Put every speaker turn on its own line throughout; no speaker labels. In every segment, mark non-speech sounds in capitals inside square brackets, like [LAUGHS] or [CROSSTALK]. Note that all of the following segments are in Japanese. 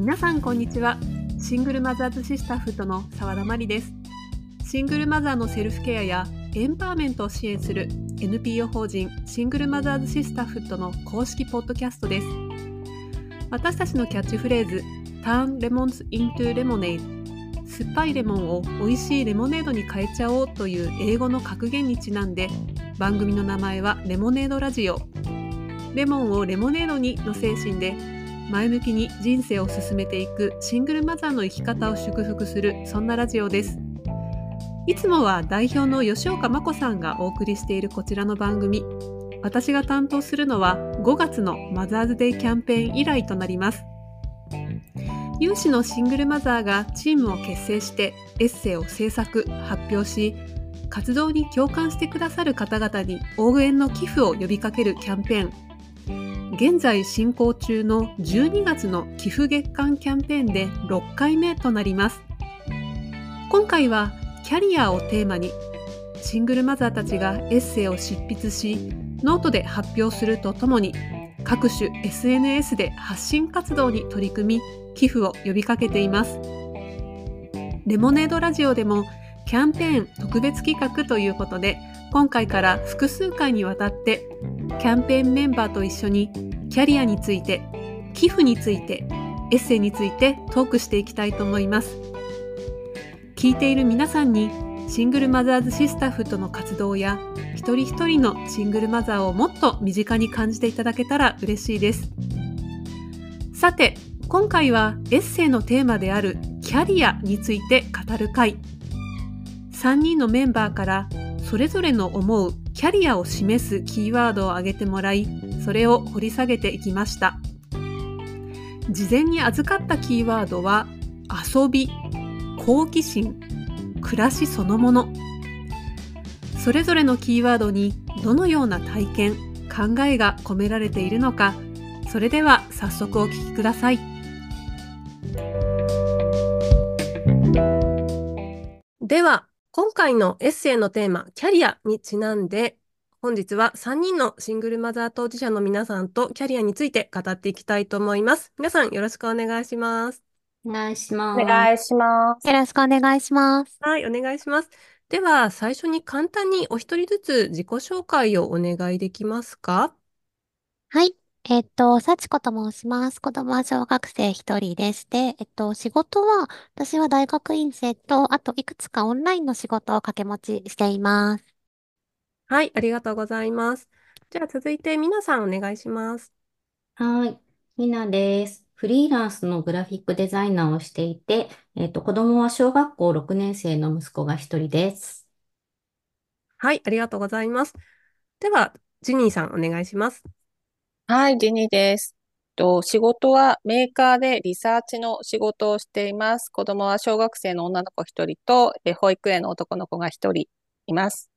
皆さんこんにちは。シングルマザーズシスターフットの澤田真理です。シングルマザーのセルフケアやエンパワーメントを支援する NPO 法人シングルマザーズシスターフットの公式ポッドキャストです。私たちのキャッチフレーズ Turn Lemons into Lemonade 酸っぱいレモンを美味しいレモネードに変えちゃおうという英語の格言にちなんで番組の名前はレモネードラジオ。レモンをレモネードにの精神で前向きに人生を進めていくシングルマザーの生き方を祝福するそんなラジオです。いつもは代表の吉岡真子さんがお送りしているこちらの番組。私が担当するのは5月のマザーズデイキャンペーン以来となります。有志のシングルマザーがチームを結成してエッセイを制作発表し活動に共感してくださる方々に応援の寄付を呼びかけるキャンペーン。現在進行中の12月の寄付月間キャンペーンで6回目となります。今回はキャリアをテーマにシングルマザーたちがエッセイを執筆しノートで発表するとともに各種 SNS で発信活動に取り組み寄付を呼びかけています。レモネードラジオでもキャンペーン特別企画ということで今回から複数回にわたってキャンペーンメンバーと一緒にキャリアについて寄付についてエッセイについてトークしていきたいと思います。聞いている皆さんにシングルマザーズシスターフとの活動や一人一人のシングルマザーをもっと身近に感じていただけたら嬉しいです。さて今回はエッセイのテーマであるキャリアについて語る回。3人のメンバーからそれぞれの思うキャリアを示すキーワードを挙げてもらいそれを掘り下げていきました。事前に預かったキーワードは遊び好奇心暮らしそのもの。それぞれのキーワードにどのような体験考えが込められているのかそれでは早速お聞きください。では今回のエッセイのテーマ、キャリアにちなんで、本日は3人のシングルマザー当事者の皆さんとキャリアについて語っていきたいと思います。皆さんよろしくお願いします。
お願いします。
お願いします。
よろしくお願いします。
はい、お願いします。では、最初に簡単にお一人ずつ自己紹介をお願いできますか？
はい。えっと、幸子と申します。子供は小学生一人でして、えっと、仕事は、私は大学院生と、あといくつかオンラインの仕事を掛け持ちしています。
はい、ありがとうございます。じゃあ続いて、皆さんお願いします。
はい、みなです。フリーランスのグラフィックデザイナーをしていて、えっと、子供は小学校6年生の息子が一人です。
はい、ありがとうございます。では、ジニーさんお願いします。
はい、ジニーです。と、仕事はメーカーでリサーチの仕事をしています。子供は小学生の女の子一人と、え保育園の男の子が一人います。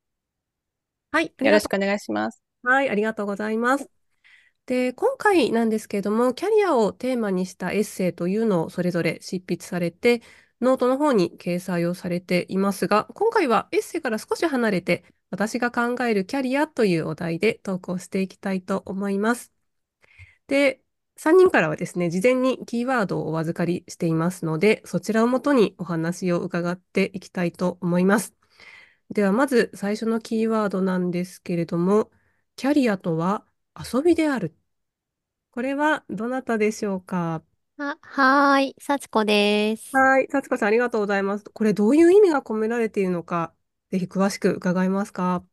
はい、
よろしくお願いします。
はい、ありがとうございます。で、今回なんですけれども、キャリアをテーマにしたエッセイというのをそれぞれ執筆されて、ノートの方に掲載をされていますが、今回はエッセイから少し離れて、私が考えるキャリアというお題で投稿していきたいと思います。で、3人からはですね、事前にキーワードをお預かりしていますので、そちらをもとにお話を伺っていきたいと思います。では、まず最初のキーワードなんですけれども、キャリアとは遊びである。これはどなたでしょうか？
あ、はーい、幸子です。
はい、幸子さんありがとうございます。これどういう意味が込められているのか、ぜひ詳しく伺えますか？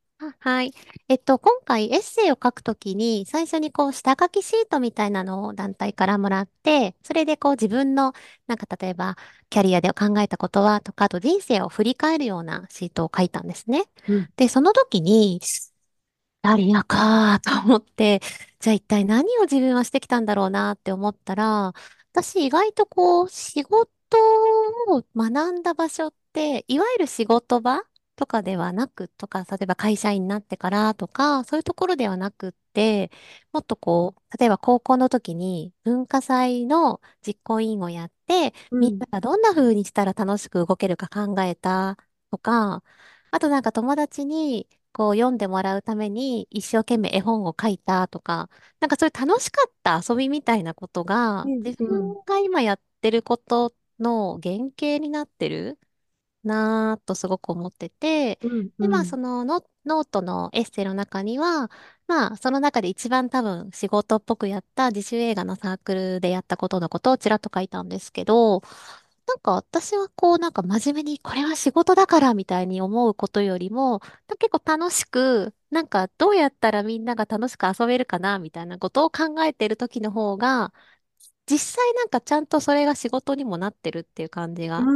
はい。えっと、今回エッセイを書くときに、最初にこう、下書きシートみたいなのを団体からもらって、それでこう、自分の、なんか例えば、キャリアで考えたことはとか、あと人生を振り返るようなシートを書いたんですね。うん、で、その時に、キャリアかと思って、じゃあ一体何を自分はしてきたんだろうなって思ったら、私意外とこう、仕事を学んだ場所って、いわゆる仕事場とかではなくとか、例えば会社員になってからとか、そういうところではなくって、もっとこう、例えば高校の時に文化祭の実行委員をやって、みんながどんな風にしたら楽しく動けるか考えたとか、あとなんか友達にこう読んでもらうために一生懸命絵本を書いたとか、なんかそういう楽しかった遊びみたいなことが、自分が今やっってることの原型になってるなぁとすごく思ってて、
うん
で、まあ、
うん。
そのノ、ノートのエッセイの中には、まあ、その中で一番多分仕事っぽくやった自主映画のサークルでやったことのことをちらっと書いたんですけど、なんか私はこう、なんか真面目にこれは仕事だからみたいに思うことよりも、結構楽しく、なんかどうやったらみんなが楽しく遊べるかなみたいなことを考えてる時の方が、実際なんかちゃんとそれが仕事にもなってるっていう感じ
う
が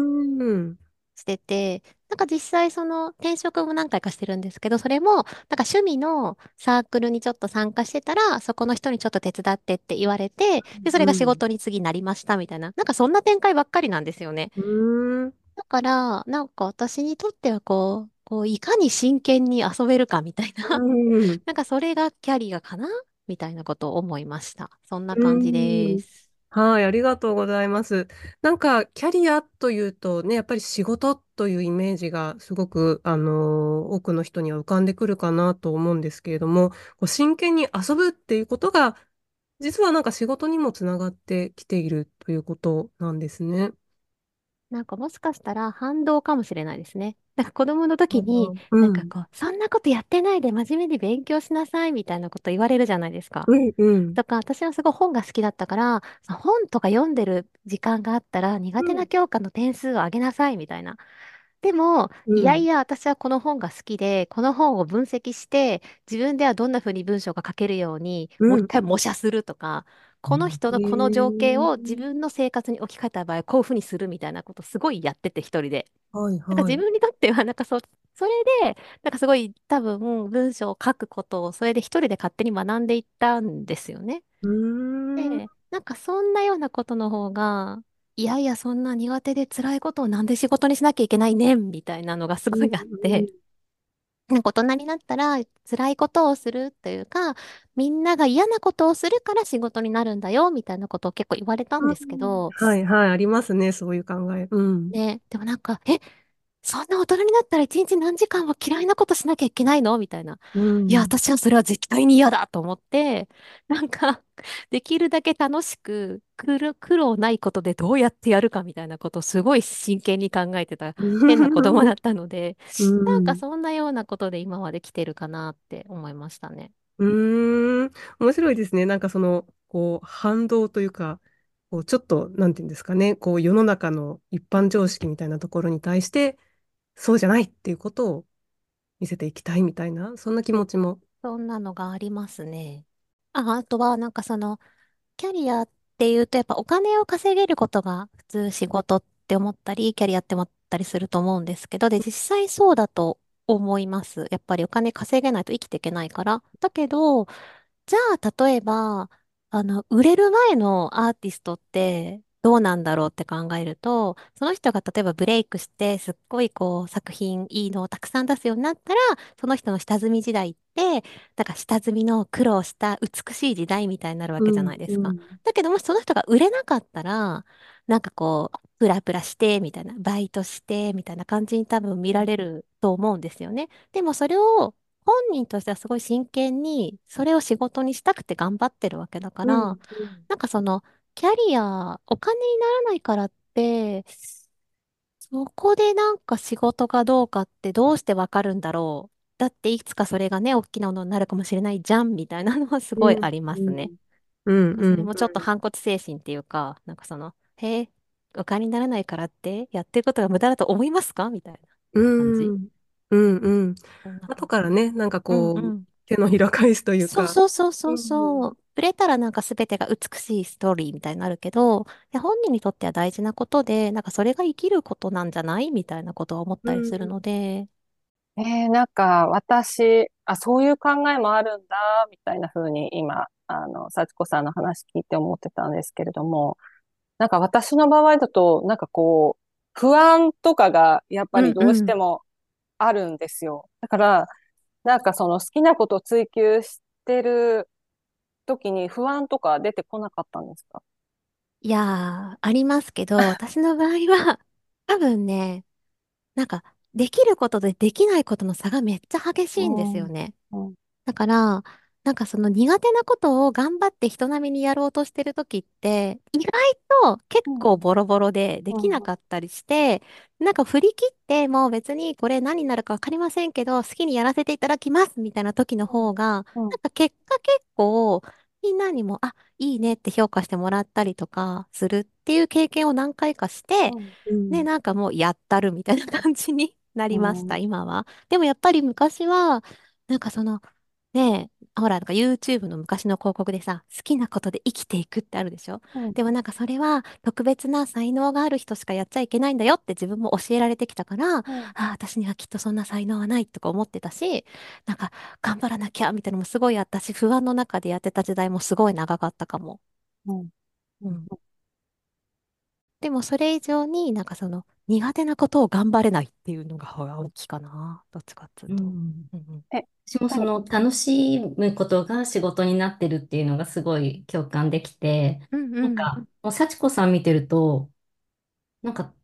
ん。
してて、なんか実際その転職も何回かしてるんですけど、それもなんか趣味のサークルにちょっと参加してたら、そこの人にちょっと手伝ってって言われて、で、それが仕
うん。
事に次なりましたみたいな、なんかそんな展開ばっかりなんですよね。
うん。
だから、なんか私にとってはこう、こう、いかに真剣に遊べるかみたいな、
うん。[LAUGHS]
なんかそれがキャリアかなみたいなことを思いました。そんな
う
感じで
ん。
す。
はい、ありがとうございます。なんか、キャリアというとね、やっぱり仕事というイメージがすごく、あの、多くの人には浮かんでくるかなと思うんですけれども、こう真剣に遊ぶっていうことが、実はなんか仕事にもつながってきているということなんですね。
なんかもしかしたら反動かもしれないですね。[LAUGHS] なんか子供の時に、
うん。
なんかこう、そんなことやってないで真面目に勉強しなさいみたいなこと言われるじゃないですか。
うん、うん。
だから私はすごい本が好きだったから、本とか読んでる時間があったら苦手な
うん、
教科の点数を上げなさいみたいな。でも、
うん、
いやいや、私はこの本が好きで、この本を分析して、自分ではどんな風に文章が書けるように、もう一
うん。
回模写するとか、この人
へ
のこの情景を自
え。
分の生活に置き換えた場合、こういう風にするみたいなことすごいやってて、一人で。
はい、
なんか
はい。
自分にとっては、なんかそ、それで、なんかすごい多分文章を書くことを、それで一人で勝手に学んでいったんですよね。で、なんかそんなようなことの方が、いやいや、そんな苦手で辛いことをなんで仕事にしなきゃいけないねん、みたいなのがす
うん、
ごいあって、なんか大人になったら辛いことをするというか、みんなが嫌なことをするから仕事になるんだよ、みたいなことを結構言われたん
うん。
ですけど、
はい、はい。ありますね。そういう考え。うん。
ね、でもなんか、え、そんな大人になったら一日何時間は嫌いなことしなきゃいけないの？みたいな。
う
いや、
ん。
私はそれは絶対に嫌だと思って、[LAUGHS] なんか、[LAUGHS] できるだけ楽しく、苦労苦労ないことでどうやってやるかみたいなことをすごい真剣に考えてた変な子供だったので、[LAUGHS]
う
なんか
ん。
そんなようなことで今まで来てるかなって思いましたね。
うーん。面白いですね。なんかその、こう、反動というか、こう、ちょっと、なんていうんですかね。こう、世の中の一般常識みたいなところに対して、そうじゃないっていうことを見せていきたいみたいな、そんな気持ちも。
そんなのがありますね。あ、あとはなんかその、キャリアっていうと、やっぱお金を稼げることが普通仕事って思ったり、キャリアって思ったりすると思うんですけど、で、実際そうだと思います。やっぱりお金稼げないと生きていけないから。だけど、じゃあ、例えば、あの、売れる前のアーティストってどうなんだろうって考えると、その人が例えばブレイクして、すっごいこう、作品いいのをたくさん出すようになったら、その人の下積み時代って、だから下積みの苦労した美しい時代みたいになるわけじゃ
うん、
ないですか。
うん、
だけどもしその人が売れなかったら、なんかこう、プラプラして、みたいな、バイトして、みたいな感じに多分見られると思うんですよね。でもそれを本人としてはすごい真剣に、それを仕事にしたくて頑張ってるわけだか
うん、
ら、
うん、
なんかその、キャリア、お金にならないからって、そこでなんか仕事かどうかってどうしてわかるんだろう。だっていつかそれがね、大きなものになるかもしれないじゃん、みたいなのはす
うん、
ごいありま
うん、
すね。
うん、うん、
それもちょっと反骨精神っていうか、なんかその、へえ、お金にならないからってやってることが無駄だと思いますか？みたいな
う
感じ。
ん、うん、うん。
そんな感。
後からね、なんか
うんう
こう、
ん。
手のひら返すという
そう
か、
そうそうそう
うん、
そう。触れたらなんか全てが美しいストーリーみたいになるけど、いや本人にとっては大事なことで、なんかそれが生きることなんじゃないみたいなことは思っ
うん、
たりするので、
えー、なんか私、あ、そういう考えもあるんだ、みたいな風に今、あの、幸子さんの話聞いて思ってたんですけれども、なんか私の場合だと、なんかこう、不安とかがやっぱ
うん、
りどう
うん。
してもあるんですよ。だから、なんかその好きなことを追求してる時に不安とか出てこなかったんですか？
いやー、ありますけど、[LAUGHS] 私の場合は、多分ね、なんか、できることとできないことの差がめっちゃ激しいんです
うん。
よね。
うん。
だから、なんかその苦手なことを頑張って人並みにやろうとしてる時って意外と結
うん
構ボロボロででき
うん
なかったりしてなんか振り切ってもう別にこれ何になるかわかりませんけど好きにやらせていただきますみたいな時の方が
うん。
なんか結果結構みんなにもあいいねって評価してもらったりとかするっていう経験を何回かして
うん。
で、なんかもうやったるみたいな感じになりました、
うん。
今は。でもやっぱり昔は、なんかその、ねえ、ほら、なんか YouTube の昔の広告でさ、好きなことで生きていくってあるでしょ？
うん。
でもなんかそれは特別な才能がある人しかやっちゃいけないんだよって自分も教えられてきたから、ああ、私にはきっとそんな才能はないとか思ってたし、なんか頑張らなきゃみたいなのもすごいあったし、不安の中でやってた時代もすごい長かったかも。
うん。
うん。でもそれ以上になんかその苦手なことを頑張れないっていうのが大きいかな。どっちかっていうと。
うん
うんうん
私もその楽しむことが仕事になってるっていうのがすごい共感できて、
うんうん。
なんか、もう幸子さん見てると、なんか、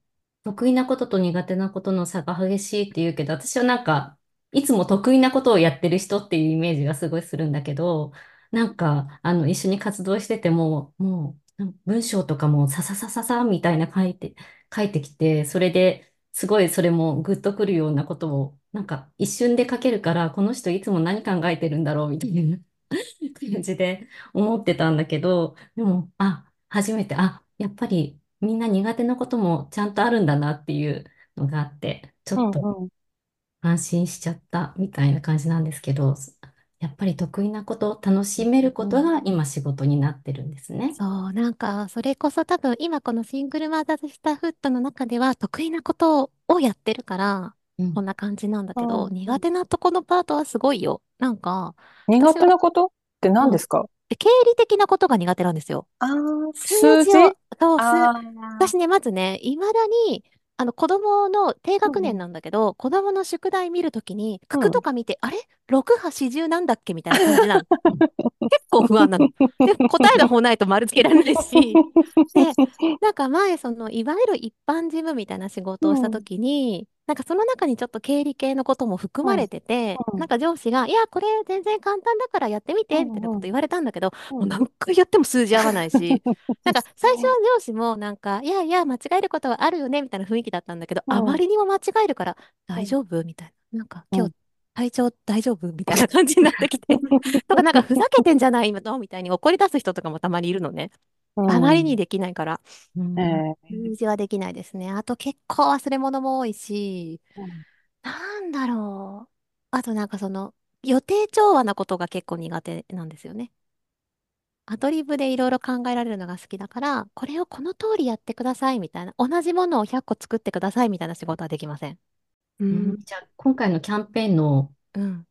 得意なことと苦手なことの差が激しいって言うけど、私はなんか、いつも得意なことをやってる人っていうイメージがすごいするんだけど、なんか、あの、一緒に活動してても、もう、文章とかもさささささみたいな書いて、書いてきて、それですごいそれもグッとくるようなことを、なんか一瞬で書けるから、この人いつも何考えてるんだろうみたいな [LAUGHS] 感じで思ってたんだけど、でも、あ、初めて、あ、やっぱりみんな苦手なこともちゃんとあるんだなっていうのがあって、ちょっと
うんうん。
安心しちゃったみたいな感じなんですけど、やっぱり得意なこと、楽しめることが今仕事になってるんですね。
そう、なんか、それこそ多分、今このシングルマザーズスターフットの中では得意なことをやってるから、
うん。
こんな感じなんだけど、
う。ん
苦手なとこのパートはすごいよ。なんか、
苦手なことって何ですか？
え経理的なことが苦手なんですよ。
ああ、
数
数字
字を、そう、数
あ
私ね、まずね、いまだに、あの、子供の低学年なんだけど、子供の宿題見るときに、九九とか見て、あれ ?6 波四十なんだっけ？みたいな感じなの。結構不安なの。で、答えの方ないと丸つけられないし、[LAUGHS] で、なんか前、その、いわゆる一般事務みたいな仕事をしたときに、なんかその中にちょっと経理系のことも含まれてて、
うん
なんか上司が、いや、これ全然簡単だからやってみて、みたいなこと言われたんだけど、
うん。
もう何回やっても数字合わないし、[LAUGHS] なんか最初は上司もなんか、いやいや、間違えることはあるよね、みたいな雰囲気だったんだけど、
うん。
あまりにも間違えるから、大丈夫みたいな。なんか、今日、体調大丈夫？みたいな感じになってきて。[LAUGHS] とか、なんか、ふざけてんじゃないの？みたいに怒り出す人とかもたまにいるのね。
うん
あまりにできないから。
うん
ええ
数字はできないですね。あと、結構忘れ物も多いし、
うん
なんだろう。あと、なんかその、予定調和なことが結構苦手なんですよね。アドリブでいろいろ考えられるのが好きだから、これをこの通りやってくださいみたいな、同じものを100個作ってくださいみたいな仕事はできません。う
うん
ん。
じゃあ、今回のキャンペーンの
うん。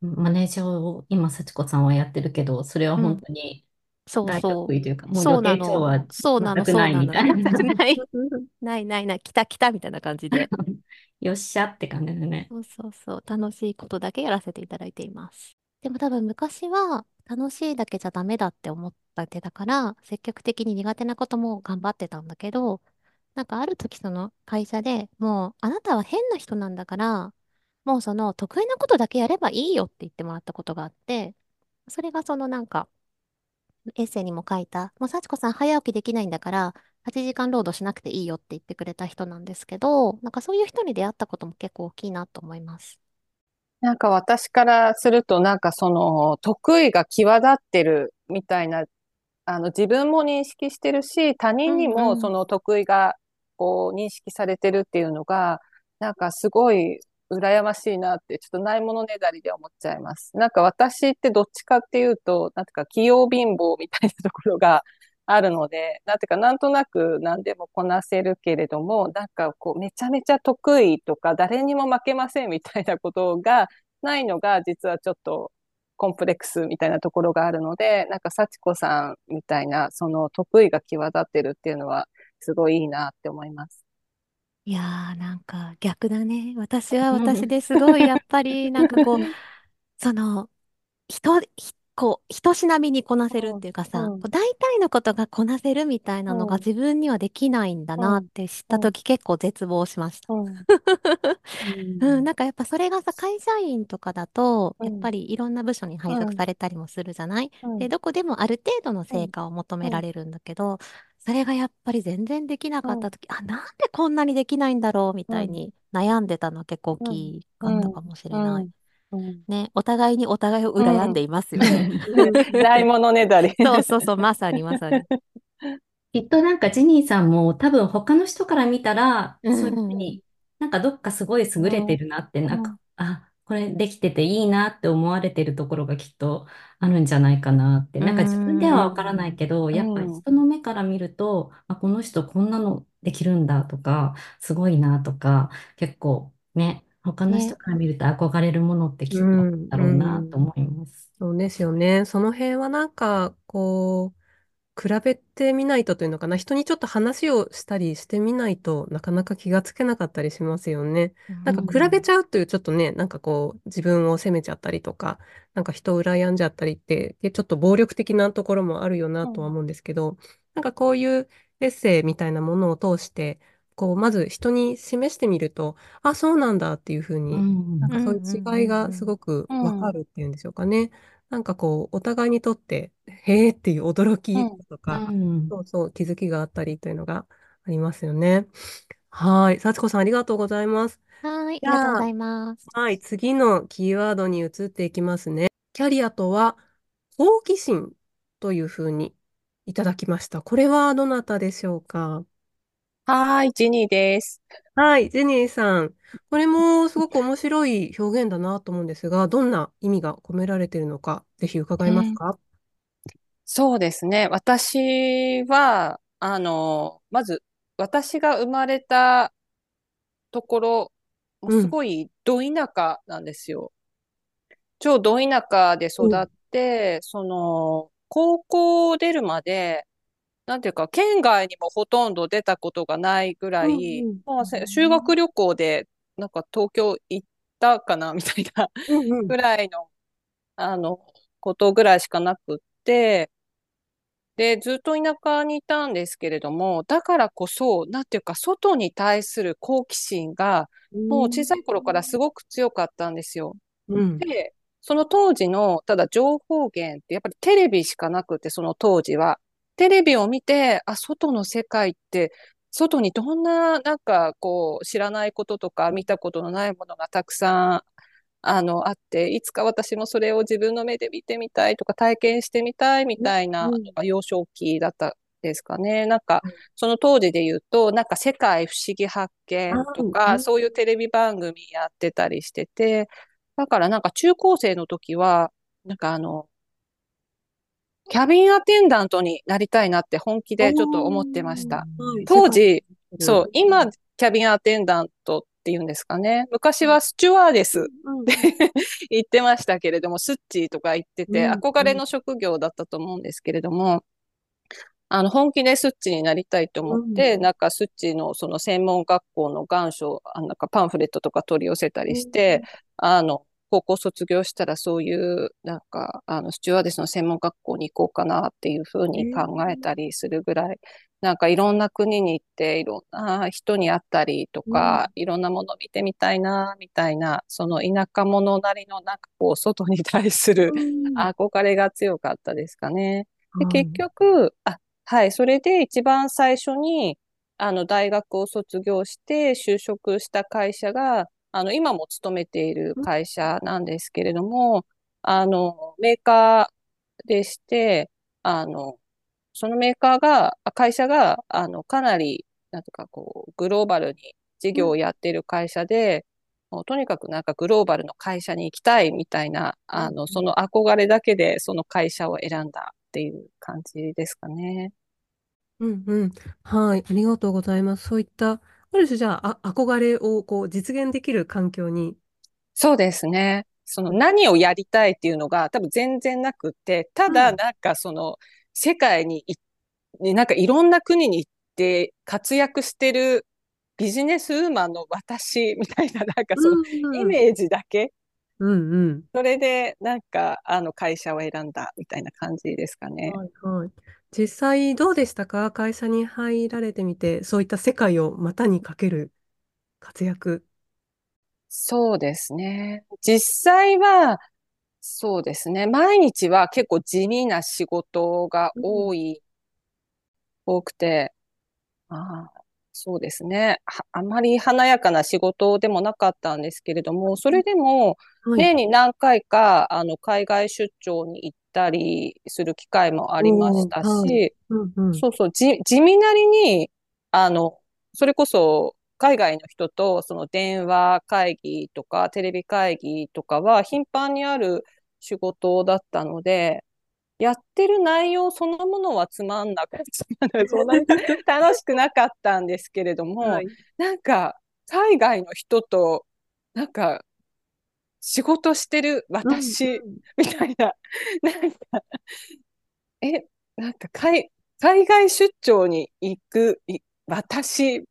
マネージャーを今、幸子さんはやってるけど、それは本当に大
そうそ
得意というか、
う。
もう
そうなの。そうなの。そうなの。
みたいな。
ない。[LAUGHS] ないないない。来た来たみたいな感じで。[LAUGHS]
よっしゃって感じだね。
そうそうそう。楽しいことだけやらせていただいています。でも多分昔は楽しいだけじゃダメだって思ってたから、積極的に苦手なことも頑張ってたんだけど、なんかある時その会社でもうあなたは変な人なんだから、もうその得意なことだけやればいいよって言ってもらったことがあって、それがそのなんかエッセイにも書いた、もう幸子さん早起きできないんだから、8時間労働しなくていいよって言ってくれた人なんですけど、なんかそういう人に出会ったことも結構大きいなと思います。
なんか私からすると、なんかその得意が際立ってるみたいな、あの自分も認識してるし、他人に
うんうん
もその得意がこう認識されてるっていうのが、なんかすごい羨ましいなって、ちょっとないものねだりで思っちゃいます。なんか私ってどっちかっていうと、なんてか器用貧乏みたいなところが [LAUGHS] あるので、なんていうかなんとなく何でもこなせるけれども、なんかこうめちゃめちゃ得意とか誰にも負けませんみたいなことがないのが実はちょっとコンプレックスみたいなところがあるので、なんか幸子さんみたいなその得意が際立ってるっていうのはすごいいいなって思います。
いやー、なんか逆だね。私は私 [LAUGHS] ですごい、やっぱり、なんかこう、その、人、ひこう、人しなみにこなせるっていうかさ、
う。ん
こう大体のことがこなせるみたいなのが
う。ん
自分にはできないんだなって知った
う。ん
時結構絶望しました。
う。[LAUGHS] ん
うん、なんかやっぱそれがさ、会社員とかだと、
うん
やっぱりいろんな部署に配属されたりもするじゃない、
うん。
で、どこでもある程度の成果を求められるんだけど、それがやっぱり全然できなかった時、あ、なんでこんなにできないんだろうみたいに悩んでたのは結構大きかったかもしれない。ね、お互いにお互いを羨んでいますよね。
ないものねだり。
そうそうそう、まさにまさに。
きっとなん。かジニーさん。も多分他の人から見たら、
うん。
そういうふうになん。かどっかすごい優れてるなって、なん。か、あ、これできてていいなって思われてるところがきっとあるんじゃないかなって。なんか自分ではわからないけど、
ん
やっぱり人の目から見ると、あ、この人こんなのできるんだとか、すごいなとか、結構ね、他の人から見ると憧れるものってきっとあるんだろうなと思います。
そうですよね。その辺はなんか、こう、比べてみないとというのかな。人にちょっと話をしたりしてみないとなかなか気がつけなかったりしますよね。なんか比べちゃうというちょっとね、なんかこう自分を責めちゃったりとか、なんか人を羨んじゃったりって、でちょっと暴力的なところもあるよなとは思うんですけど、なんかこういうエッセイみたいなものを通して、こうまず人に示してみると、あ、そうなんだっていうふう
う
に、
ん
なんかそういう違いがすごくわかるっていうんでしょうかね。なんかこう、お互いにとって、へーっていう驚きとか、
うん
そうそう、気づきがあったりというのがありますよね。はい。幸子さん、ありがとうございます。
はい、
あ
りがとうございます。
はい。次のキーワードに移っていきますね。キャリアとは、好奇心というふうにいただきました。これはどなたでしょうか？
はーい、ジニーです。
はい。ジェニーさん。これもすごく面白い表現だなと思うんですが、どんな意味が込められているのか、ぜひ伺えますか？
そうですね。私は、あの、まず、私が生まれたところ、もうすごいど田舎なんですよ。超ど田舎で育って、その、高校出るまで、なんていうか、県外にもほとんど出たことがないぐらい、
うんうん
まあせ修学旅行で、なんか東京行ったかな、みたいな
うんうん
ぐらいの、あの、ことぐらいしかなくって、で、ずっと田舎にいたんですけれども、だからこそ、なんていうか、外に対する好奇心が、もう小さい頃からすごく強かったんですよ。
うん。
で、その当時の、ただ情報源ってやっぱりテレビしかなくて、その当時は。テレビを見て、あ、外の世界って、外にどんな、なんかこう、知らないこととか見たことのないものがたくさん、あの、あって、いつか私もそれを自分の目で見てみたいとか体験してみたいみたいな幼少期だったですかね。なんか
うん、
その当時で言うと、なんか世界不思議発見と
うん。
か、そういうテレビ番組やってたりしてて、だからなんか中高生の時は、なんかあの、キャビンアテンダントになりたいなって本気でちょっと思ってました。
はい。
当時、そう、今、キャビンアテンダントっていうんですかね。昔はスチュワーデス
うん。
言 [LAUGHS] ってましたけれども、スッチーとか言ってて、
うん。
憧れの職業だったと思うんですけれども、あの、本気でスッチーになりたいと思って、
うん。
なんかスッチーのその専門学校の願書、あなんかパンフレットとか取り寄せたりして、あの、高校卒業したらそういう、なんか、あの、スチュワーデスの専門学校に行こうかなっていうふうに考えたりするぐらい、なんかいろんな国に行って、いろんな人に会ったりとか、いろんなものを見てみたいな、みたいな、その田舎者なりのなんかこう、外に対する
うん。[LAUGHS]
憧れが強かったですかね。で、
はい。
結局、あ、はい、それで一番最初に、あの、大学を卒業して就職した会社が、あの、今も勤めている会社なんですけれども、あの、メーカーでして、あの、そのメーカーが、あ会社が、あの、かなり、なんとかこう、グローバルに事業をやっている会社で、もうとにかくなんかグローバルの会社に行きたいみたいな、あの、その憧れだけでその会社を選んだっていう感じですかね。
うんうん。はい。ありがとうございます。そういった、ある種じゃあ、あ憧れをこう実現できる環境に。
そうですね。その何をやりたいっていうのが多分全然なくって、ただ
うん
なんかその世界にい、になんかいろんな国に行って活躍してるビジネスウーマンの私みたいな [LAUGHS] なんかそのイメージだけ
うんうん。
それで、なんか、あの、会社を選んだみたいな感じですかね。
はいはい。実際どうでしたか？会社に入られてみて、そういった世界を股にかける活躍。
そうですね。実際は、そうですね。毎日は結構地味な仕事が多い、多くて、ああ、そうですね。はあまり華やかな仕事でもなかったんですけれども、それでも
はい。
年に何回か、あの、海外出張に行ったりする機会もありましたし。そうそう、じ、地味なりに、あの、それこそ海外の人とその電話会議とかテレビ会議とかは頻繁にある仕事だったので、やってる内容そのものはつまんなく、つまんないそんなに楽しくなかったんですけれども、
はい。
なんか海外の人と、なんか仕事してる
うん
私
うん
みたいな、[LAUGHS] なんか、え、なんか海、海外出張に行くい私、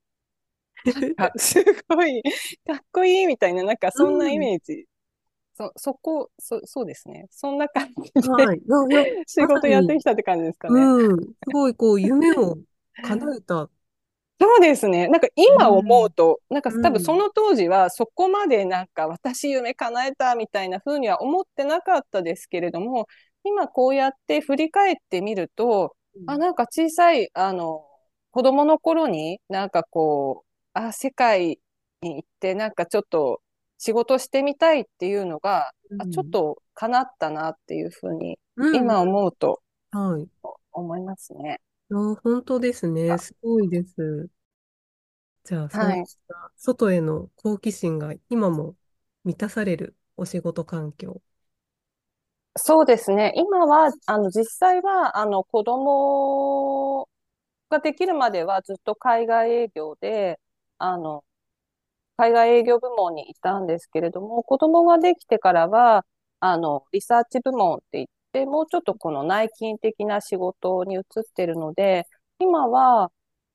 あ、[LAUGHS] すごい、かっこいいみたいな、なんかそんなイメージ。そ、そこ、そ、そうですね。そんな感じで
はい。[LAUGHS]
仕事やってきたって感じですかね。
うん。すごい、こう、夢を叶えた。
そうですね。なんか今思うと、なんか
うん
多分その当時はそこまでなんか私夢叶えたみたいな風には思ってなかったですけれども、今こうやって振り返ってみると、あ、なんか小さい、あの、子供の頃になんかこう、あ、世界に行ってなんかちょっと仕事してみたいっていうのが、あ、ちょっと叶ったなっていう風に
うん、
今思うと
はい。
思いますね。
あ、本当ですね。すごいです。じゃあ、そう
はい
いった外への好奇心が今も満たされるお仕事環境。
そうですね。今は、あの、実際は、あの、子供ができるまではずっと海外営業で、あの、海外営業部門にいたんですけれども、子供ができてからは、あの、リサーチ部門って言って、もうちょっとこの内勤的な仕事に移ってるので、今は、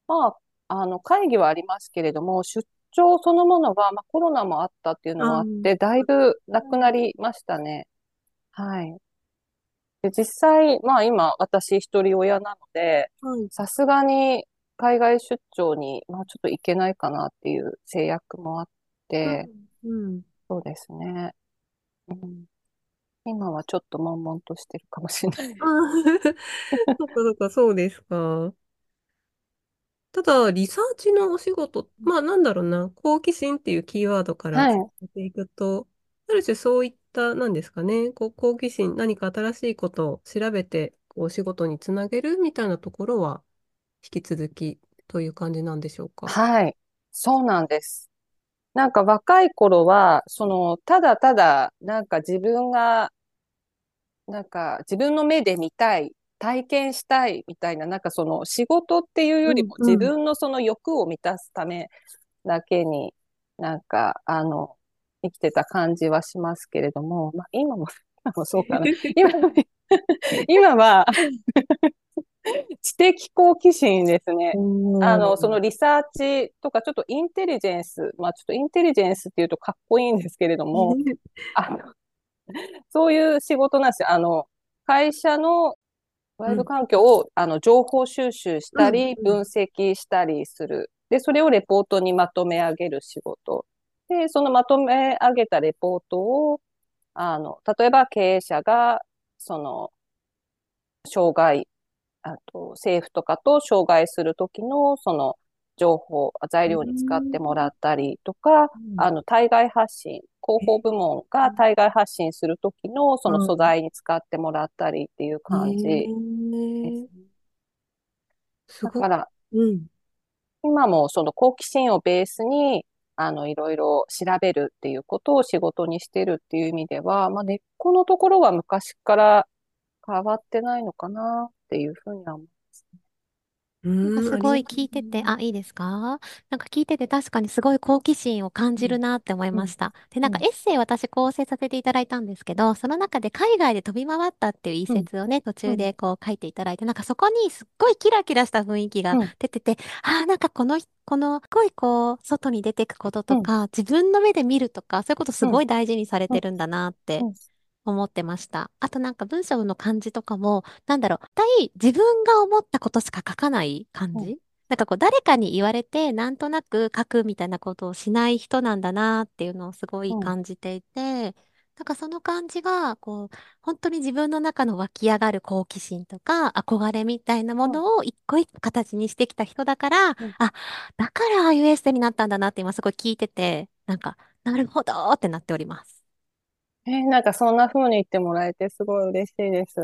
まあ、あの、会議はありますけれども、出張そのものは、まあ、コロナもあったっていうのもあって、だいぶなくなりましたね。はい。で、実際、まあ今、私一人親なので、
はい。
さすがに海外出張に、まあちょっと行けないかなっていう制約もあって、
うん。
そうですね。うん、今はちょっと悶々としてるかもしれない。
あ [LAUGHS] そっかそっか、そうですか。ただ、リサーチのお仕事、まあなんだろうな、好奇心っていうキーワードから
はい。
続けていくと、ある種そういった、なんですかね、こう好奇心、何か新しいことを調べて、こうお仕事につなげるみたいなところは、引き続きという感じなんでしょうか？
はい。そうなんです。なんか若い頃は、その、ただただ、なんか自分が、なんか自分の目で見たい、体験したいみたいな、なんかその仕事っていうよりも
うんうん
自分のその欲を満たすためだけに、なんか、あの、生きてた感じはしますけれども、[LAUGHS] まあ今も、今もそうかな。[LAUGHS] 今は、今は、知的好奇心ですね。あの、そのリサーチとか、ちょっとインテリジェンス、まあちょっとインテリジェンスっていうとかっこいいんですけれども、[LAUGHS] あの、[LAUGHS] そういう仕事なんですよ。あの、会社の外部環境を、あの、情報収集したり、
うんうん
分析したりする。で、それをレポートにまとめ上げる仕事。で、そのまとめ上げたレポートを、あの、例えば経営者が、その、障害、あと、政府とかと障害するときの、その、情報、材料に使ってもらったりとか、あの、対外発信、広報部門が対外発信するときの、その素材に使ってもらったりっていう感じ
へ
です。だから、
うん。
今もその好奇心をベースに、あの、いろいろ調べるっていうことを仕事にしてるっていう意味では、まあ、根っこのところは昔から変わってないのかなっていうふうには思いますね。
うん
なんかすごい聞いてて、あ、いいですか？なんか聞いてて確かにすごい好奇心を感じるなって思いました。で、なんか
うん。
エッセイ私構成させていただいたんですけど、その中で海外で飛び回ったっていう一節をね、途中でこう書いていただいて、なんかそこにすっごいキラキラした雰囲気が
うん。
出てて、ああ、なんかこの、この、すごいこう、外に出てくこととか、自分の目で見るとか、そういうことすごい大事にされてるんだなって
うん
思ってました。あとなんか文章の感じとかも、なんだろう、対自分が思ったことしか書かない感じ、
う
なんかこう誰かに言われてなんとなく書くみたいなことをしない人なんだなっていうのをすごい
うん。
感じていて、なんかその感じが、こう、本当に自分の中の湧き上がる好奇心とか憧れみたいなものを一個一個形にしてきた人だから、
うん。
あ、だからああいうエッセイになったんだなって今すごい聞いてて、なんか、なるほどーってなっております。
えーなんかそんな風に言ってもらえてすごい嬉しいです。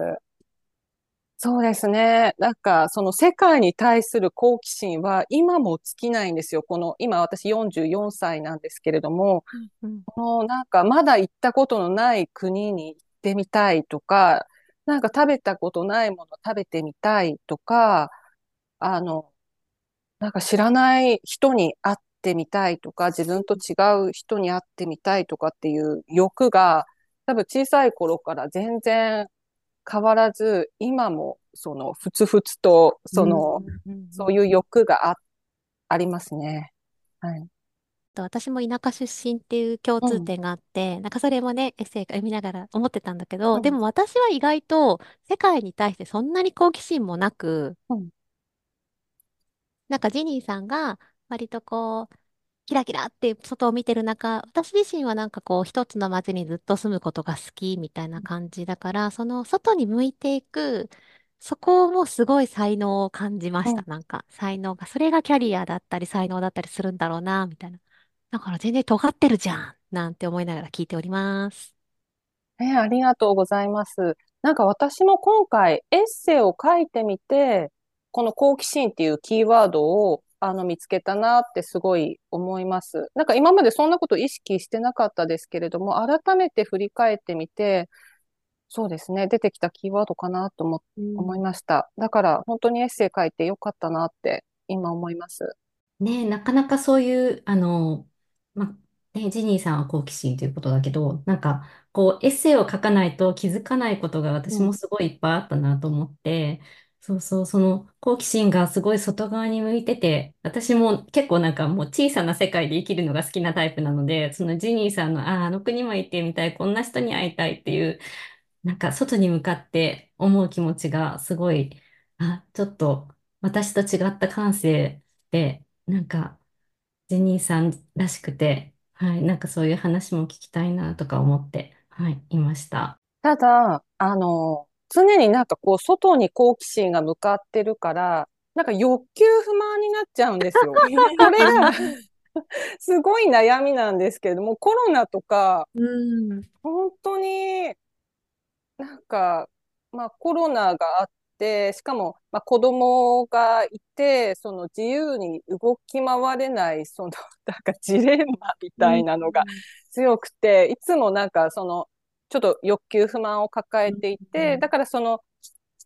そうですね。なんかその世界に対する好奇心は今も尽きないんですよ。この今私44歳なんですけれども、
うん
このなんかまだ行ったことのない国に行ってみたいとか、なんか食べたことないもの食べてみたいとか、あの、なんか知らない人に会ってみたいとか、自分と違う人に会ってみたいとかっていう欲が、多分小さい頃から全然変わらず、今もそのふつふつと、その、そういう欲があ、ありますね。はい。
と私も田舎出身っていう共通点があって、なんかそれもね、エッセイ読みながら思ってたんだけど、
うん
でも私は意外と世界に対してそんなに好奇心もなく、
うん
なんかジニーさんが割とこう、キラキラって外を見てる中、私自身はなんかこう一つの街にずっと住むことが好きみたいな感じだから、その外に向いていく、そこもすごい才能を感じました。なんか才能が、それがキャリアだったり才能だったりするんだろうな、みたいな。だから全然尖ってるじゃん、なんて思いながら聞いております。
えーありがとうございます。なんか私も今回エッセイを書いてみて、この好奇心っていうキーワードをあの見つけたなってすごい思います。なんか今までそんなこと意識してなかったですけれども、改めて振り返ってみて、そうですね、出てきたキーワードかなと思、思いました。だから本当にエッセイ書いてよかったなって今思います。
ねえ、なかなかそういう、あの、ま、ね、ジニーさんは好奇心ということだけど、なんか、こう、エッセイを書かないと気づかないことが私もすごいいっぱいあったなと思って、そうそう、その好奇心がすごい外側に向いてて、私も結構なんかもう小さな世界で生きるのが好きなタイプなので、そのジニーさんの、ああ、あの国も行ってみたい、こんな人に会いたいっていう、なんか外に向かって思う気持ちがすごい、あ、ちょっと私と違った感性で、なんか、ジニーさんらしくて、はい、なんかそういう話も聞きたいなとか思って、はい、いました。
ただ、あの、常になんかこう、外に好奇心が向かってるから、なんか欲求不満になっちゃうんですよ。[LAUGHS] これがすごい悩みなんですけれども、コロナとか、
うん。
本当になんか、まあコロナがあって、しかも、まあ子供がいて、その自由に動き回れない、その、なんかジレンマみたいなのが強くて、いつもなんかその、ちょっと欲求不満を抱えていて、だからその、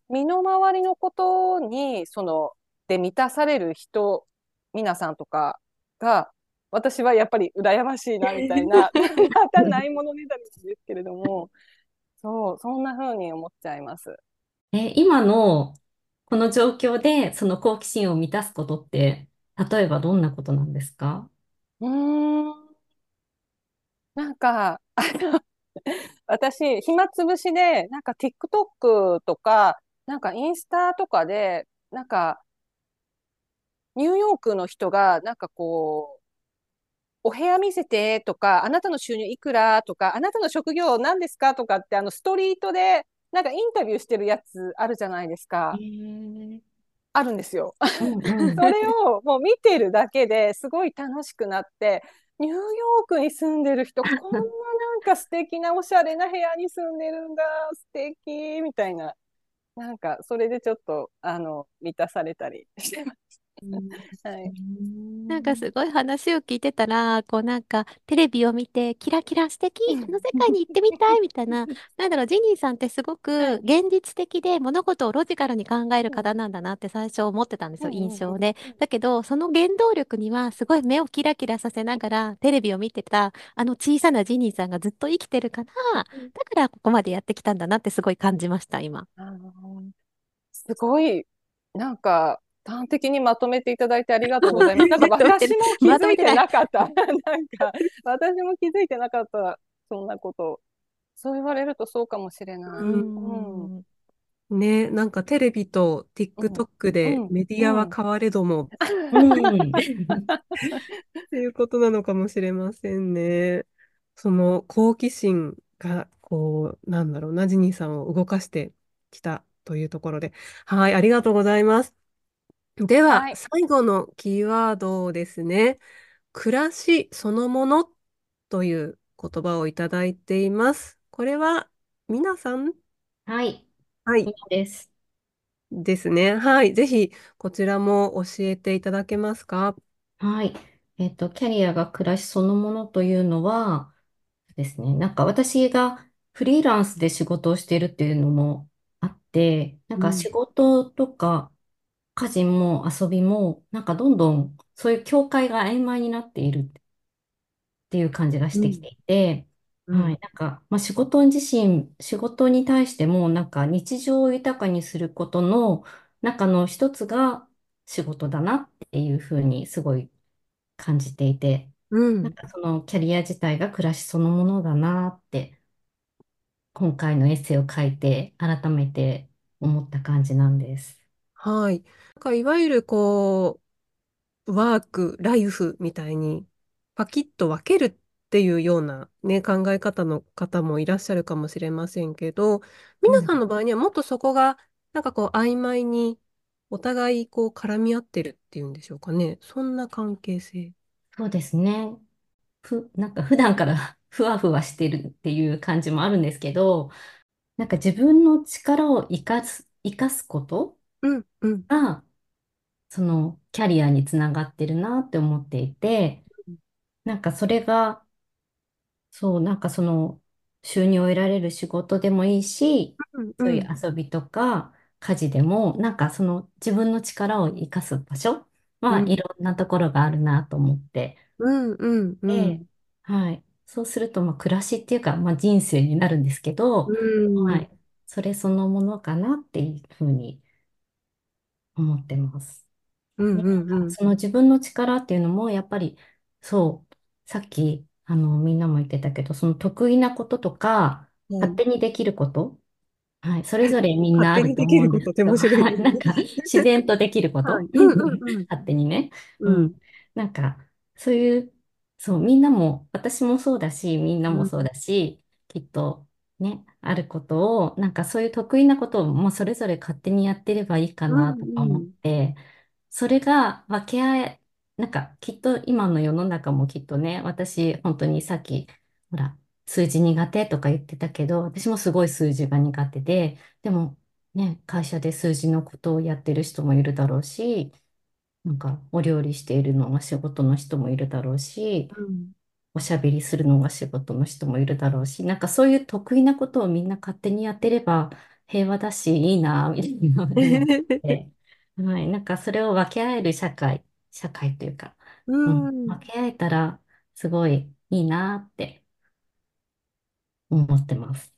身の回りのことに、その、で満たされる人、皆さんとかが、私はやっぱり羨ましいな、みたいな、[LAUGHS] またないものねだりですけれども、そう、そんな風に思っちゃいます。
え、今のこの状況でその好奇心を満たすことって、例えばどんなことなんですか？
うーん。なんか、あの、[LAUGHS] 私、暇つぶしで、なんか TikTok とか、なんかインスタとかで、なんか、ニューヨークの人が、なんかこう、お部屋見せてとか、あなたの収入いくらとか、あなたの職業何ですかとかって、あの、ストリートで、なんかインタビューしてるやつあるじゃないですか。あるんですよ。[LAUGHS] それをもう見てるだけですごい楽しくなって、ニューヨークに住んでる人、こんななんか素敵なおしゃれな部屋に住んでるんだ、素敵みたいな。なんか、それでちょっと、あの、満たされたりしてます。はい。
なんかすごい話を聞いてたら、こうなんかテレビを見てキラキラ素敵、
うん。
この世界に行ってみたいみたいな、[LAUGHS] なんだろう、ジニーさんってすごく現実的で物事をロジカルに考える方なんだなって最初思ってたんですよ、印象で。だけど、その原動力にはすごい目をキラキラさせながらテレビを見てたあの小さなジニーさんがずっと生きてるから、
うん。
だからここまでやってきたんだなってすごい感じました、今。
すごい、なんか、端的にまとめていただいてありがとうございます。[LAUGHS] なんか私も気づいてなかった。[LAUGHS] なんか、私も気づいてなかった。そんなこと。そう言われるとそうかもしれない。
うん
うん
ね、なんかテレビと TikTok で
うん
メディアは変われども
うん。
っていうことなのかもしれませんね。その好奇心が、こう、なんだろうな、ジニーさんを動かしてきたというところで。はい、ありがとうございます。では、
はい
最後のキーワードですね。暮らしそのものという言葉をいただいています。これは、皆さん？
はい。
はい
そう、です。
ですね。はい。ぜひ、こちらも教えていただけますか？
はい。えっと、キャリアが暮らしそのものというのはですね、なんか私がフリーランスで仕事をしているっていうのもあって、なん
うん
か仕事とか家事も遊びも、なんかどんどんそういう境界が曖昧になっているっていう感じがしてきていて、
うん
はい。なんか、まあ、仕事自身、仕事に対しても、なんか日常を豊かにすることの中の一つが仕事だなっていうふうにすごい感じていて、
うん
なんかそのキャリア自体が暮らしそのものだなって、今回のエッセイを書いて改めて思った感じなんです。
はい。なんかいわゆるこう、ワーク、ライフみたいにパキッと分けるっていうようなね、考え方の方もいらっしゃるかもしれませんけど、皆さんの場合にはもっとそこがなんかこう曖昧にお互いこう絡み合ってるっていうんでしょうかね。そんな関係性。
そうですね。ふ、なんか普段から [LAUGHS] ふわふわしてるっていう感じもあるんですけど、なんか自分の力を生かす、生かすこと
うん、うん、
が、そのキャリアにつながってるなって思っていて、なんかそれが、そう、なんかその収入を得られる仕事でもいいし、
うん、
そういう遊びとか家事でも、なんかその自分の力を生かす場所は
うん。
いろんなところがあるなと思って、
うん、うん、う
で
ん、
はい。そうすると、まあ、暮らしっていうか、まあ、人生になるんですけど、
うん、
はい。それそのものかなっていうふうに思ってます。
うん、
ね
うん、うん、
その自分の力っていうのも、やっぱり、そう、さっき、あの、みんなも言ってたけど、その得意なこととか、勝手にできること、はい。それぞれみんなあると思うんですけど、
勝手にできることって面白い
はい。なんか、自然とできること、
はいうんうんうん
勝手にね。
う
うんん。なんか、そういう、そう、みんなも、私もそうだし、みんなもそうだし、きっとね、あることを、なんかそういう得意なことを、もうそれぞれ勝手にやってればいいかなとか思って、それが分け合え、なんかきっと今の世の中もきっとね、私、本当にさっき、ほら、数字苦手とか言ってたけど、私もすごい数字が苦手で、でもね、会社で数字のことをやってる人もいるだろうし、なんかお料理しているのが仕事の人もいるだろうし、
うん
おしゃべりするのが仕事の人もいるだろうし、なんかそういう得意なことをみんな勝手にやってれば平和だし、いいな、みたいな思って、[LAUGHS] はい、なんかそれを分け合える社会、社会というか、
う
うん、
ん。
分け合えたらすごいいいなって。思ってます。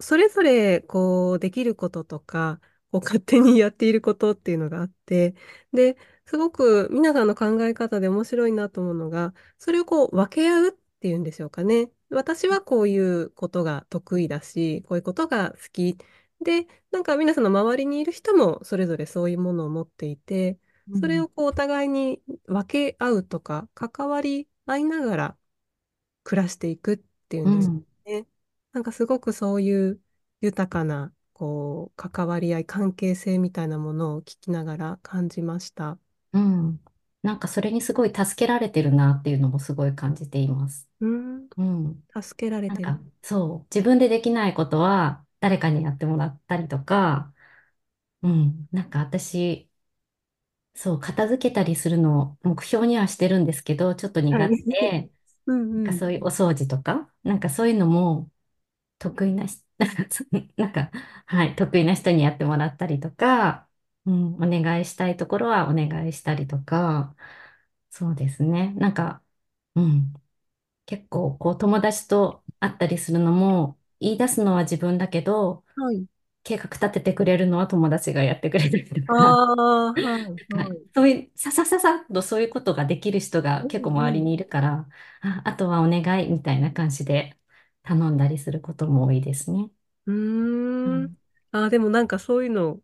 それぞれこうできることとか、こう勝手にやっていることっていうのがあって、で、すごく皆さんの考え方で面白いなと思うのが、それをこう分け合うっていうんでしょうかね。私はこういうことが得意だし、こういうことが好き。で、なんか皆さんの周りにいる人もそれぞれそういうものを持っていて、それをこうお互いに分け合うとか、関わり合いながら暮らしていくっていうんです
うん、
ね。なんかすごくそういう豊かな、こう、関わり合い、関係性みたいなものを聞きながら感じました。
うん。なんかそれにすごい助けられてるなっていうのもすごい感じています。
うん、
うん。
助けられてる。
なんか、そう、自分でできないことは誰かにやってもらったりとか、うん、なんか私、そう、片付けたりするのを目標にはしてるんですけど、ちょっと苦手で、[LAUGHS]
うんうん。
なんかそういうお掃除とか、なんかそういうのも得意なし、[LAUGHS] なんか、はい、得意な人にやってもらったりとか、うん、お願いしたいところはお願いしたりとか、そうですね。なんか、うん、結構こう友達と会ったりするのも、言い出すのは自分だけど、
はい。
計画立ててくれるのは友達がやってくれると
あ
か、[LAUGHS]
あ、はい、
は
はいい。
そういう、ささささっとそういうことができる人が結構周りにいるから、あ、あとはお願いみたいな感じで頼んだりすることも多いですね。
う
う
ーん。
ん。
ああ、でもなんかそういうの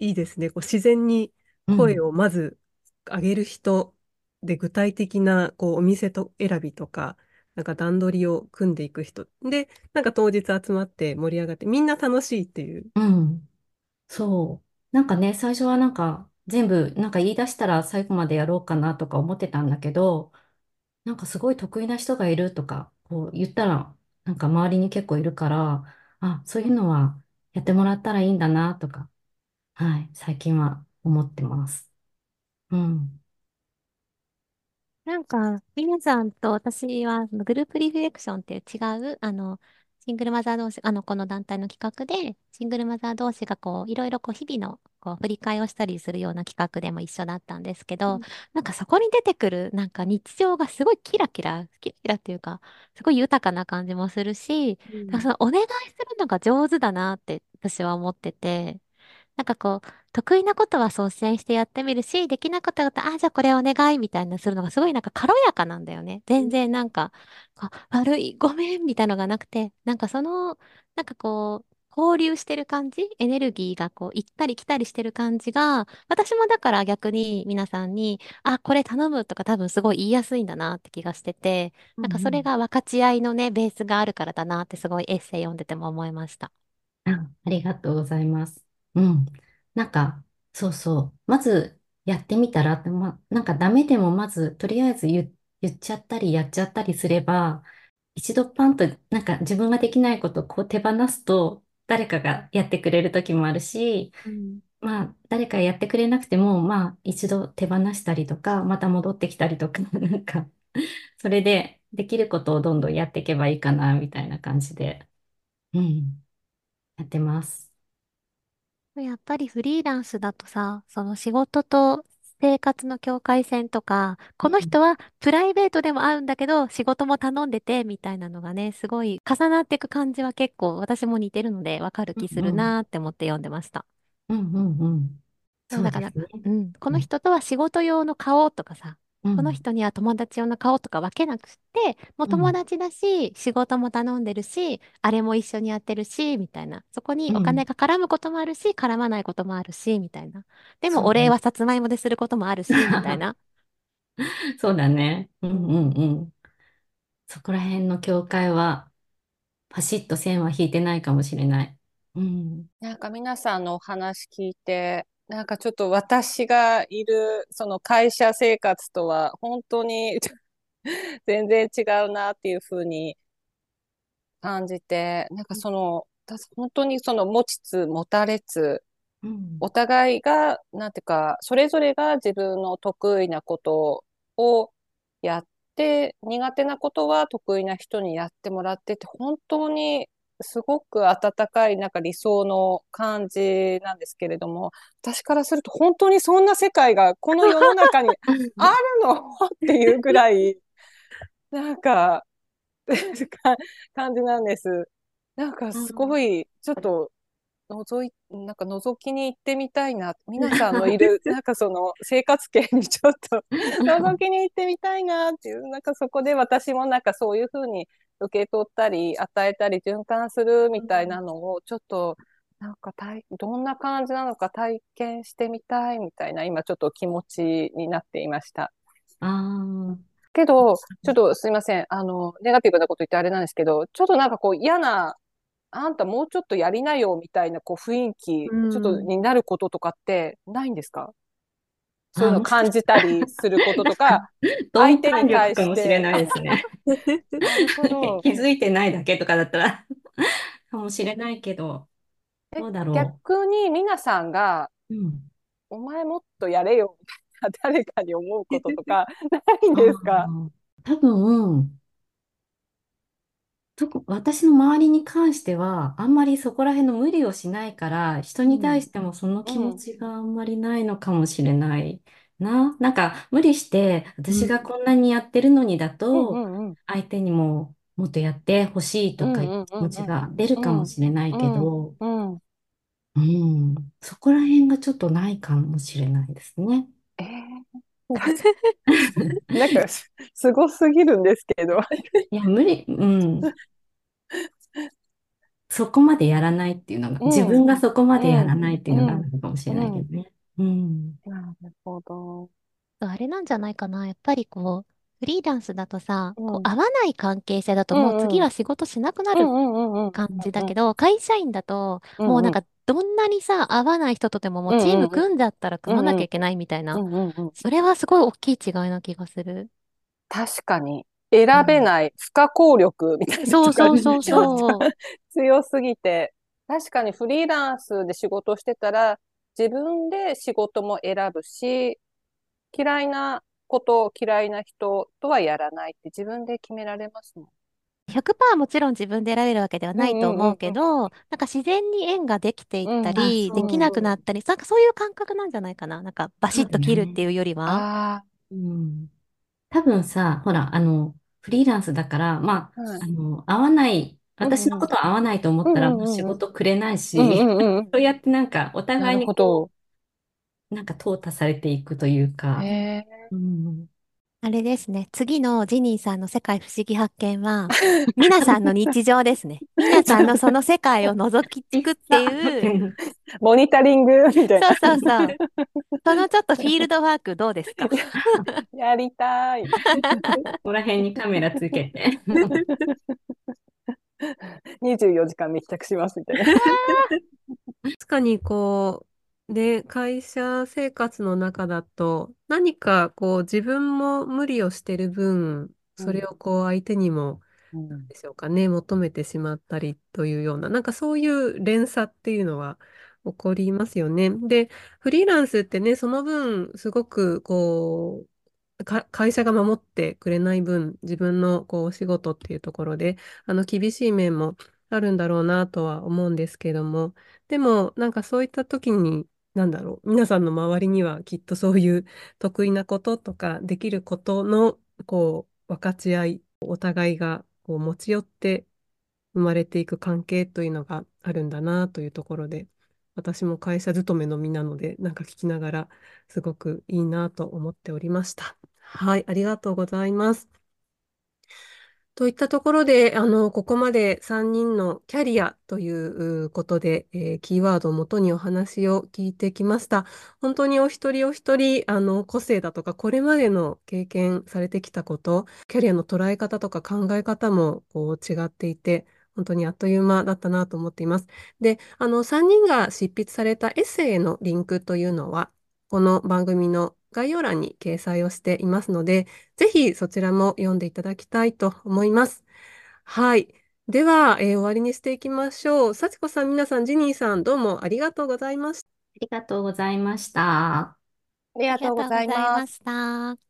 いいですね。こう自然に
うん。
声をまず上げる人で具体的なこうお店と選びとか、なんか段取りを組んでいく人。で、なんか当日集まって盛り上がってみんな楽しいっていう。
うんそう。なんかね、最初はなんか全部なんか言い出したら最後までやろうかなとか思ってたんだけど、なんかすごい得意な人がいるとか、こう言ったらなんか周りに結構いるから、あ、そういうのはやってもらったらいいんだなとか、はい、最近は思ってます。うん。
なんか、皆さんと私は、そのグループリフレクションっていう違う、あの、シングルマザー同士、あの、この団体の企画で、シングルマザー同士がこう、いろいろこう、日々の、こう、振り返りをしたりするような企画でも一緒だったんですけど、なんかそこに出てくる、なんか日常がすごいキラキラ、キラキラっていうか、すごい豊かな感じもするし、
うん
なんかそのお願いするのが上手だなって私は思ってて、なんかこう、得意なことは率先してやってみるし、できなかったこと、あ、じゃあこれお願いみたいなするのがすごいなんか軽やかなんだよね。全然なんか、あ悪い、ごめんみたいなのがなくて、なんかその、なんかこう、交流してる感じエネルギーがこう、行ったり来たりしてる感じが、私もだから逆に皆さんに、あ、これ頼むとか多分すごい言いやすいんだなって気がしてて、なんかそれが分かち合いのね、ベースがあるからだなってすごいエッセイ読んでても思いました。
あ、ありがとうございます。うん。なんか、そうそう。まずやってみたらって、ま、なんかダメでもまずとりあえず言、言っちゃったりやっちゃったりすれば、一度パンとなんか自分ができないことをこう手放すと誰かがやってくれる時もあるし、
うん
まあ誰かやってくれなくても、まあ一度手放したりとか、また戻ってきたりとか、[LAUGHS] なんか、それでできることをどんどんやっていけばいいかな、みたいな感じで、うん、やってます。
やっぱりフリーランスだとさ、その仕事と生活の境界線とか、この人はプライベートでも会うんだけど、仕事も頼んでて、みたいなのがね、すごい重なっていく感じは結構私も似てるので、わかる
うん
気するなーって思って読んでました。
うんうんうん。
そうだから、
すね。
うん、こ
うん
の人とは仕事用の顔とかさ、この
うん
人には友達用の顔とか分けなくって、もう友
うん
達だし、仕事も頼んでるし、あれも一緒にやってるし、みたいな。そこにお金
うん
が絡むこともあるし、絡まないこともあるし、みたいな。でも。お礼はさつまいもですることもあるし、みたいな。[LAUGHS]
そうだね。うんうんうん。そこら辺の境界はパシッと線は引いてないかもしれない。うん。
なんか皆さんのお話聞いて、なんかちょっと私がいるその会社生活とは本当に [LAUGHS] 全然違うなっていうふうに感じて、なんかその、た本当にその持ちつ持たれつ、
うん。
お互いが、なんていうか、それぞれが自分の得意なことをやって、苦手なことは得意な人にやってもらってて、本当にすごく温かい、なんか理想の感じなんですけれども、私からすると本当にそんな世界がこの世の中にあるの？っていうぐらい、なんか、か感じなんです。なんかすごい、ちょっと、覗い、なんか覗きに行ってみたいな。皆さんのいる、[LAUGHS] なんかその生活圏にちょっと [LAUGHS] 覗きに行ってみたいなっていう、なんかそこで私もなんかそういうふうに受け取ったり、与えたり、循環するみたいなのを、ちょっと、なんか体、どんな感じなのか体験してみたいみたいな、今ちょっと気持ちになっていました。
ああ、
けど、ちょっとすいません。あの、ネガティブなこと言ってあれなんですけど、ちょっとなんかこう嫌な、あんたもうちょっとやりなよみたいなこう雰囲気、
う
ちょっと
ん。
になることとかってないんですか？そういう
あ、
の感じたりすることとか、[LAUGHS] 相手に対
力かもしれないですね。気づいてないだけとかだったらかもしれないけど、
え、
どうだろ
逆に皆さんが、
う。うん。
お前もっとやれよ、誰かに思うこととか、ないんですか？
多分、とく私の周りに関しては、あんまりそこら辺の無理をしないから、人に対してもその気持ちがあんまりないのかもしれないな。なんか、無理して、私がこんなにやってるのにだ
うん
と、
うんうん。
相手にももっとやってほしいとかいう気持ちが出るかもしれないけど、
うん。
うん、そこら辺がちょっとないかもしれないですね。
えー、[LAUGHS] なんか、すすごすぎるんですけど。
いや、無理、うん。[LAUGHS] そこまでやらないっていうのが、
うん
自分がそこまでやらないっていうのがあ
うん
るのかもしれないけどね。うん。
なるほど。
あれなんじゃないかな。やっぱりこう、フリーランスだとさ、
うん
こう合わない関係性だと
うん
もう次は仕事しなくなる感じだけど、会社員だと、もうなんかどんなにさ、合わない人とでももうチーム組んじゃったら組まなきゃいけないみたいな。
うんうんうん
それはすごい大きい違いな気がする。
確かに、選べない不可抗力みたいな
そうそうそうそう。
と強すぎて、確かにフリーランスで仕事してたら、自分で仕事も選ぶし、嫌いなこと、嫌いな人とはやらないって自分で決められますもん。
100%もちろん自分で選べるわけではないと思うけど、なんか自然に縁ができていったり、
うん
できなくなったり、なんかそういう感覚なんじゃないかな。なんかバシッと切るっていうよりは。
あ
うん。多分さ、ほら、あの、フリーランスだから、まあ、
あ、はい
あの、合わない、私のことは合わないと思ったら、
うんうんうん
もう仕事くれないし、
うんうんうん。
そうやってなんか、お
な
互いに
るほ
こ
ど。
う、なんか淘汰されていくというか、
へ
うん。
あれですね。次のジニーさんの世界不思議発見は、[LAUGHS] 皆さんの日常ですね。皆さんのその世界を覗きつくっていう。
ー [LAUGHS] モニタリングみたいな。
そうそうそう。[LAUGHS] そのちょっとフィールドワークどうですか？
やりたい。
ここら辺にカメラつけて。
24時間密着しますみたいな。
確かにこう、で、会社生活の中だと、何かこう自分も無理をしてる分、それをこう相手にも、なんでしょうかね、求めてしまったりというような、なんかそういう連鎖っていうのは起こりますよね。で、フリーランスってね、その分、すごくこう、か、会社が守ってくれない分、自分のこうお仕事っていうところで、あの、厳しい面もあるんだろうなとは思うんですけども、でも、なんかそういった時に、なんだろう、皆さんの周りにはきっとそういう得意なこととか、できることの、こう、分かち合い、お互いがこう持ち寄って生まれていく関係というのがあるんだなというところで、私も会社勤めの身なので、なんか聞きながら、すごくいいなと思っておりました。はい、ありがとうございます。といったところで、あの、ここまで3人のキャリアということで、えーキーワードをもとにお話を聞いてきました。本当にお一人お一人、あの、個性だとか、これまでの経験されてきたこと、キャリアの捉え方とか考え方もこう違っていて、本当にあっという間だったなと思っています。で、あの、3人が執筆されたエッセイへのリンクというのは、この番組の概要欄に掲載をしていますので、ぜひそちらも読んでいただきたいと思います。はい。では、えー終わりにしていきましょう。幸子さん、皆さん、ジニーさん、どうもありがとうございました。
ありがとうございました。
ありがとうございます。
した。